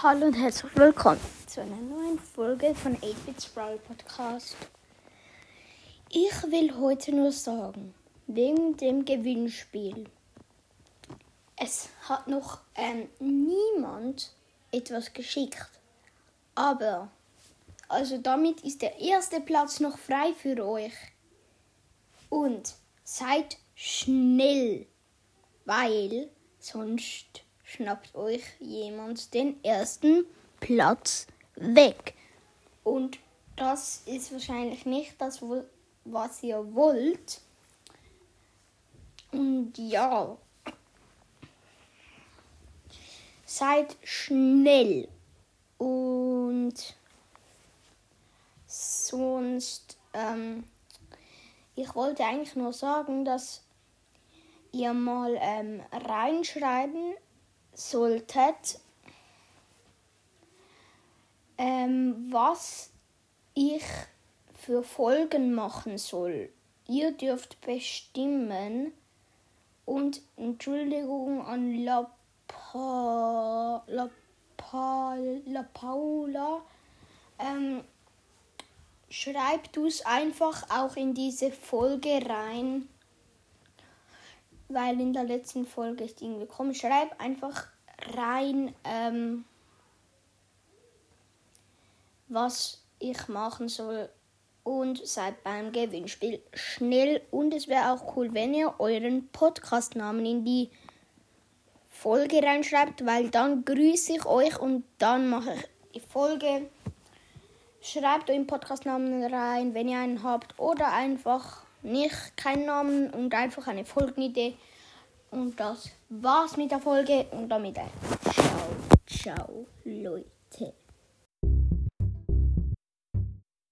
Hallo und herzlich willkommen zu einer neuen Folge von 8-Bit Sprawl Podcast. Ich will heute nur sagen, wegen dem Gewinnspiel. Es hat noch ähm, niemand etwas geschickt. Aber, also damit ist der erste Platz noch frei für euch. Und seid schnell, weil sonst schnappt euch jemand den ersten Platz weg. Und das ist wahrscheinlich nicht das, was ihr wollt. Und ja, seid schnell und sonst, ähm, ich wollte eigentlich nur sagen, dass ihr mal ähm, reinschreiben solltet, ähm, was ich für Folgen machen soll. Ihr dürft bestimmen und Entschuldigung an La, pa, La, pa, La Paula. Ähm, schreibt es einfach auch in diese Folge rein weil in der letzten Folge ist irgendwie komisch. Schreib einfach rein, ähm, was ich machen soll und seid beim Gewinnspiel schnell. Und es wäre auch cool, wenn ihr euren Podcast-Namen in die Folge reinschreibt, weil dann grüße ich euch und dann mache ich die Folge. Schreibt euren Podcast-Namen rein, wenn ihr einen habt, oder einfach nicht keinen Namen und einfach eine Folgenidee. Und das war's mit der Folge und damit ein Ciao, ciao, Leute.